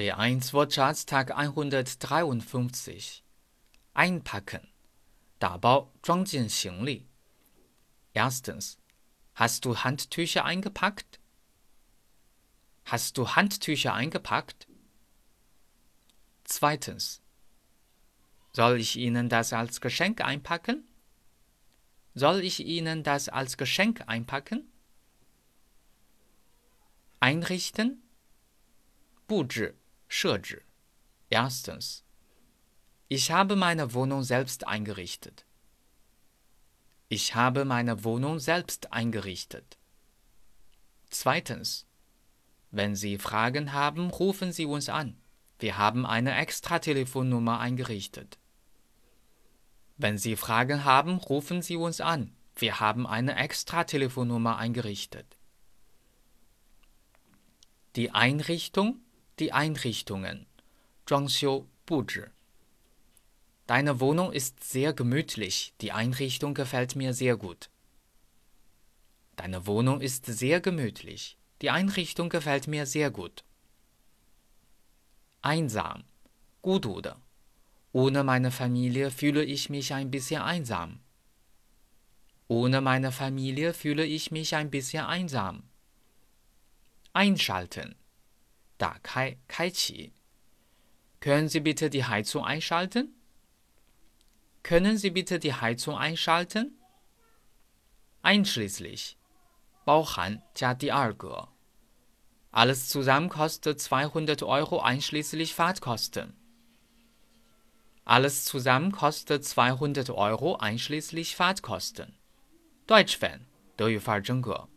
B1 Wirtschaftstag 153 Einpacken Dabao, Erstens. Hast du Handtücher eingepackt? Hast du Handtücher eingepackt? Zweitens. Soll ich Ihnen das als Geschenk einpacken? Soll ich Ihnen das als Geschenk einpacken? Einrichten? 布置设置 Erstens Ich habe meine Wohnung selbst eingerichtet. Ich habe meine Wohnung selbst eingerichtet. Zweitens Wenn Sie Fragen haben, rufen Sie uns an. Wir haben eine Extra-Telefonnummer eingerichtet. Wenn Sie Fragen haben, rufen Sie uns an. Wir haben eine Extra-Telefonnummer eingerichtet. Die Einrichtung, die Einrichtungen. 装修布置 Deine Wohnung ist sehr gemütlich. Die Einrichtung gefällt mir sehr gut. Deine Wohnung ist sehr gemütlich. Die Einrichtung gefällt mir sehr gut. Einsam, 孤独的。ohne meine Familie fühle ich mich ein bisschen einsam. Ohne meine Familie fühle ich mich ein bisschen einsam. Einschalten. 打开,开启. Können Sie bitte die Heizung einschalten? Können Sie bitte die Heizung einschalten? Einschließlich. 包含加第二个. Alles zusammen kostet 200 Euro einschließlich Fahrtkosten. Alles zusammen kostet 200 Euro einschließlich Fahrtkosten. Deutsch Fan, 德语范儿真格。